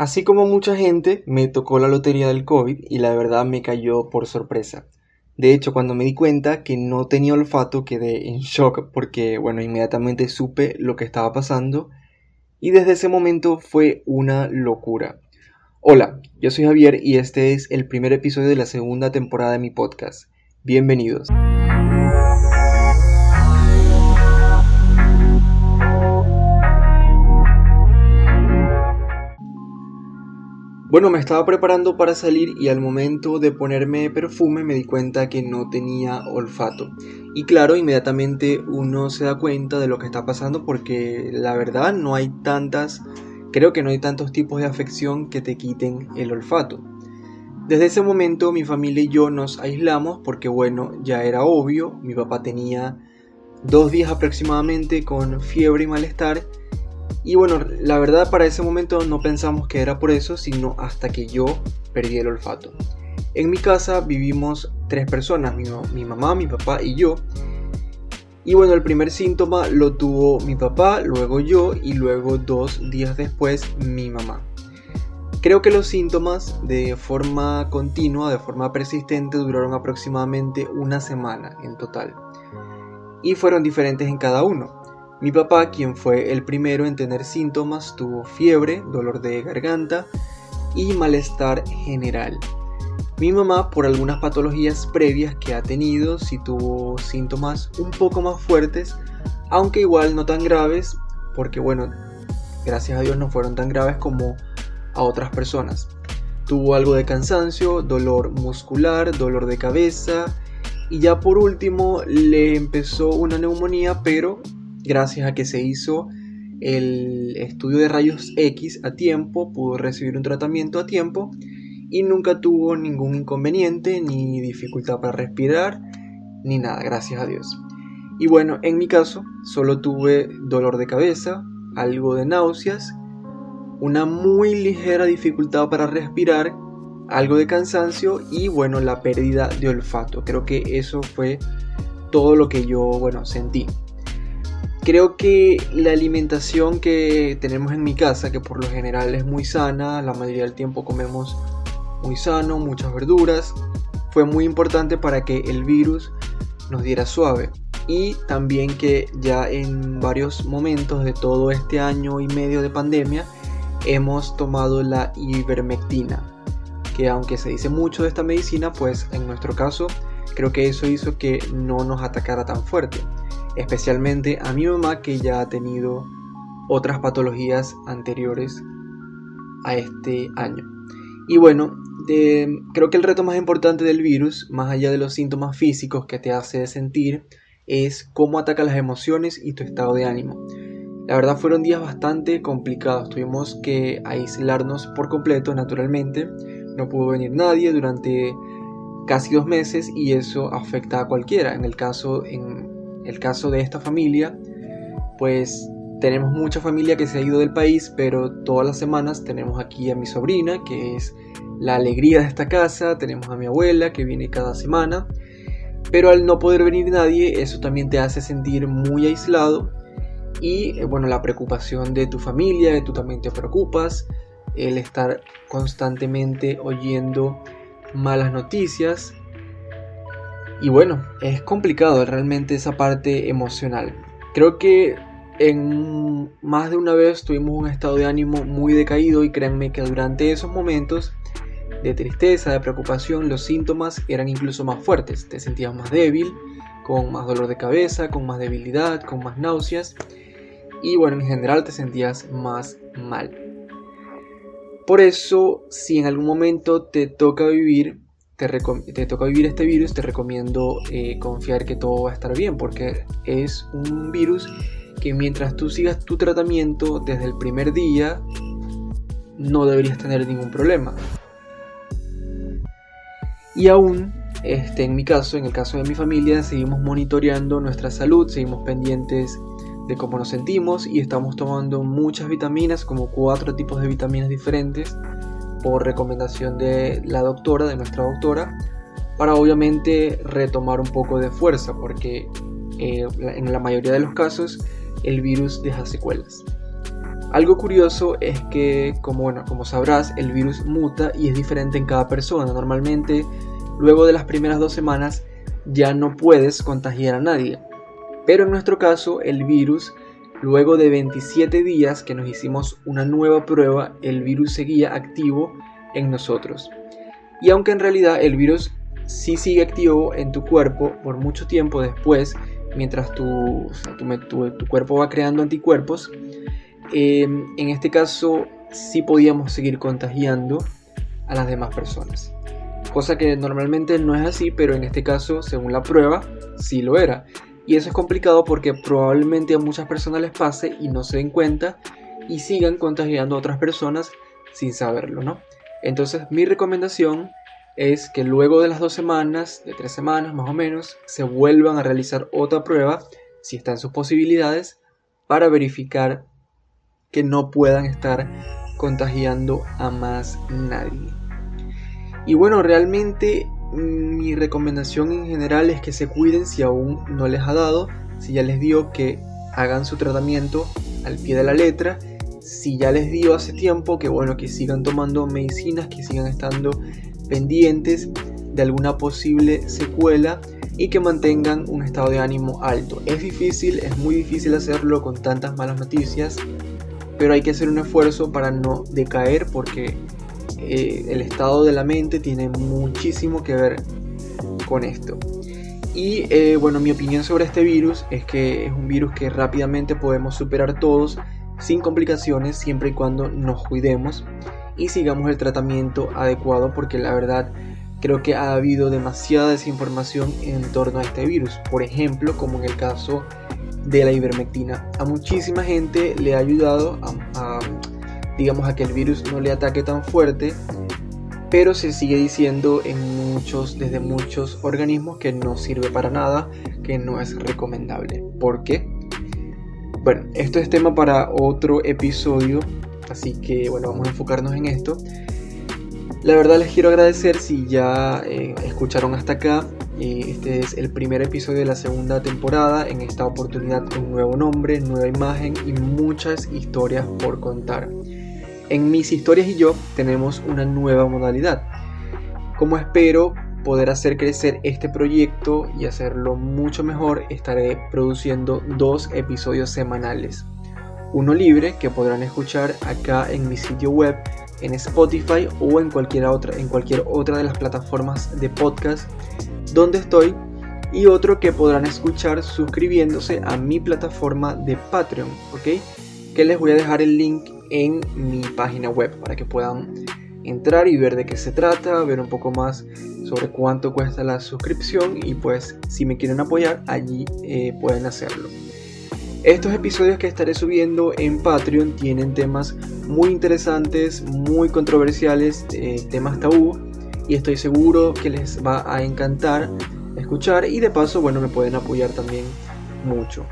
Así como mucha gente, me tocó la lotería del COVID y la verdad me cayó por sorpresa. De hecho, cuando me di cuenta que no tenía olfato, quedé en shock porque, bueno, inmediatamente supe lo que estaba pasando y desde ese momento fue una locura. Hola, yo soy Javier y este es el primer episodio de la segunda temporada de mi podcast. Bienvenidos. Bueno, me estaba preparando para salir y al momento de ponerme perfume me di cuenta que no tenía olfato. Y claro, inmediatamente uno se da cuenta de lo que está pasando porque la verdad no hay tantas, creo que no hay tantos tipos de afección que te quiten el olfato. Desde ese momento mi familia y yo nos aislamos porque bueno, ya era obvio, mi papá tenía dos días aproximadamente con fiebre y malestar y bueno, la verdad para ese momento no pensamos que era por eso, sino hasta que yo perdí el olfato. En mi casa vivimos tres personas, mi, mamá, mi papá y yo. Y bueno, el primer síntoma lo tuvo mi papá, luego yo y luego dos días después mi mamá. Creo que los síntomas de forma continua, de forma persistente, duraron aproximadamente una semana en total. Y fueron diferentes en cada uno. Mi papá, quien fue el primero en tener síntomas, tuvo fiebre, dolor de garganta y malestar general. Mi mamá, por algunas patologías previas que ha tenido, sí tuvo síntomas un poco más fuertes, aunque igual no tan graves, porque bueno, gracias a Dios no fueron tan graves como a otras personas. Tuvo algo de cansancio, dolor muscular, dolor de cabeza y ya por último le empezó una neumonía, pero gracias a que se hizo el estudio de rayos X a tiempo, pudo recibir un tratamiento a tiempo y nunca tuvo ningún inconveniente ni dificultad para respirar ni nada, gracias a Dios. Y bueno, en mi caso solo tuve dolor de cabeza, algo de náuseas, una muy ligera dificultad para respirar, algo de cansancio y bueno, la pérdida de olfato. Creo que eso fue todo lo que yo, bueno, sentí. Creo que la alimentación que tenemos en mi casa, que por lo general es muy sana, la mayoría del tiempo comemos muy sano, muchas verduras, fue muy importante para que el virus nos diera suave. Y también que ya en varios momentos de todo este año y medio de pandemia hemos tomado la ivermectina, que aunque se dice mucho de esta medicina, pues en nuestro caso creo que eso hizo que no nos atacara tan fuerte especialmente a mi mamá que ya ha tenido otras patologías anteriores a este año. Y bueno, creo que el reto más importante del virus, más allá de los síntomas físicos que te hace sentir, es cómo ataca las emociones y tu estado de ánimo. La verdad fueron días bastante complicados, tuvimos que aislarnos por completo naturalmente, no pudo venir nadie durante casi dos meses y eso afecta a cualquiera. En el caso, en el caso de esta familia, pues tenemos mucha familia que se ha ido del país, pero todas las semanas tenemos aquí a mi sobrina, que es la alegría de esta casa, tenemos a mi abuela, que viene cada semana, pero al no poder venir nadie, eso también te hace sentir muy aislado y eh, bueno, la preocupación de tu familia, que tú también te preocupas, el estar constantemente oyendo malas noticias, y bueno, es complicado realmente esa parte emocional. Creo que en más de una vez tuvimos un estado de ánimo muy decaído y créanme que durante esos momentos de tristeza, de preocupación, los síntomas eran incluso más fuertes. Te sentías más débil, con más dolor de cabeza, con más debilidad, con más náuseas y bueno, en general te sentías más mal. Por eso, si en algún momento te toca vivir te, toca vivir este virus, te recomiendo eh, confiar que todo va a estar bien, porque es un virus que mientras tú sigas tu tratamiento desde el primer día, no deberías tener ningún problema. Y aún, este, en mi caso, en el caso de mi familia, seguimos monitoreando nuestra salud, seguimos pendientes de cómo nos sentimos y estamos tomando muchas vitaminas, como cuatro tipos de vitaminas diferentes por recomendación de la doctora, de nuestra doctora, para obviamente retomar un poco de fuerza, porque eh, en la mayoría de los casos el virus deja secuelas. Algo curioso es que, como, bueno, como sabrás, el virus muta y es diferente en cada persona. Normalmente, luego de las primeras dos semanas, ya no puedes contagiar a nadie. Pero en nuestro caso, el virus, luego de 27 días que nos hicimos una nueva prueba, el virus seguía activo en nosotros. Y aunque en realidad el virus sí sigue activo en tu cuerpo por mucho tiempo después, mientras tu, cuerpo va creando anticuerpos, em, en este caso sí podíamos seguir contagiando a las demás personas. Cosa que normalmente no es así, pero en este caso, según la prueba, sí lo era. Y eso es complicado porque probablemente a muchas personas les pase y no se den cuenta y sigan contagiando a otras personas sin saberlo, ¿no? Entonces mi recomendación es que luego de las dos semanas, de tres semanas más o menos, se vuelvan a realizar otra prueba, si están sus posibilidades, para verificar que no puedan estar contagiando a más nadie. Y bueno, realmente mi recomendación en general es que se cuiden si aún no les ha dado, si ya les dio que hagan su tratamiento al pie de la letra si ya les dio hace tiempo, que bueno, que sigan tomando medicinas, que sigan estando pendientes de alguna posible secuela y que mantengan un estado de ánimo alto. Es difícil, es muy difícil hacerlo con tantas malas noticias, pero hay que hacer un esfuerzo para no decaer porque eh, el estado de la mente tiene muchísimo que ver con esto. Y eh, bueno, mi opinión sobre este virus es que es un virus que rápidamente podemos superar todos sin complicaciones siempre y cuando nos cuidemos y sigamos el tratamiento adecuado porque la verdad creo que ha habido demasiada desinformación en torno a este virus. Por ejemplo, como en el caso de la ivermectina. A muchísima gente le ha ayudado a, digamos a que el virus no le ataque tan fuerte, pero se sigue diciendo en muchos desde muchos organismos que no sirve para nada, que no es recomendable. ¿Por qué? Bueno, esto es tema para otro episodio, así que bueno, vamos a enfocarnos en esto. La verdad les quiero agradecer si ya eh, escucharon hasta acá. Eh, este es el primer episodio de la segunda temporada, en esta oportunidad con nuevo nombre, nueva imagen y muchas historias por contar. En mis historias y yo tenemos una nueva modalidad. Como espero poder hacer crecer este proyecto y hacerlo mucho mejor, estaré produciendo dos episodios semanales. Uno libre que podrán escuchar acá en mi sitio web, en Spotify o en cualquier otra, en cualquier otra de las plataformas de podcast donde estoy. Y otro que podrán escuchar suscribiéndose a mi plataforma de Patreon, ¿ok? Que les voy a dejar el link en mi página web para que puedan entrar y ver de qué se trata, ver un poco más sobre cuánto cuesta la suscripción y pues si me quieren apoyar allí eh, pueden hacerlo. Estos episodios que estaré subiendo en Patreon tienen temas muy interesantes, muy controversiales, eh, temas tabú y estoy seguro que les va a encantar escuchar y de paso bueno me pueden apoyar también mucho.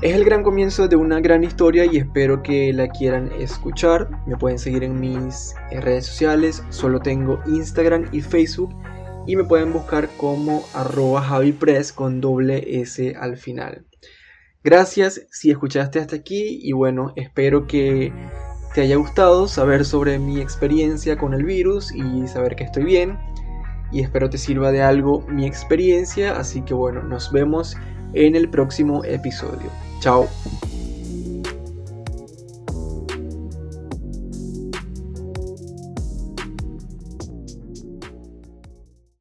Es el gran comienzo de una gran historia y espero que la quieran escuchar. Me pueden seguir en mis redes sociales, solo tengo Instagram y Facebook y me pueden buscar como arroba javipress con doble S al final. Gracias si escuchaste hasta aquí y bueno, espero que te haya gustado saber sobre mi experiencia con el virus y saber que estoy bien y espero te sirva de algo mi experiencia, así que bueno, nos vemos en el próximo episodio. Chao.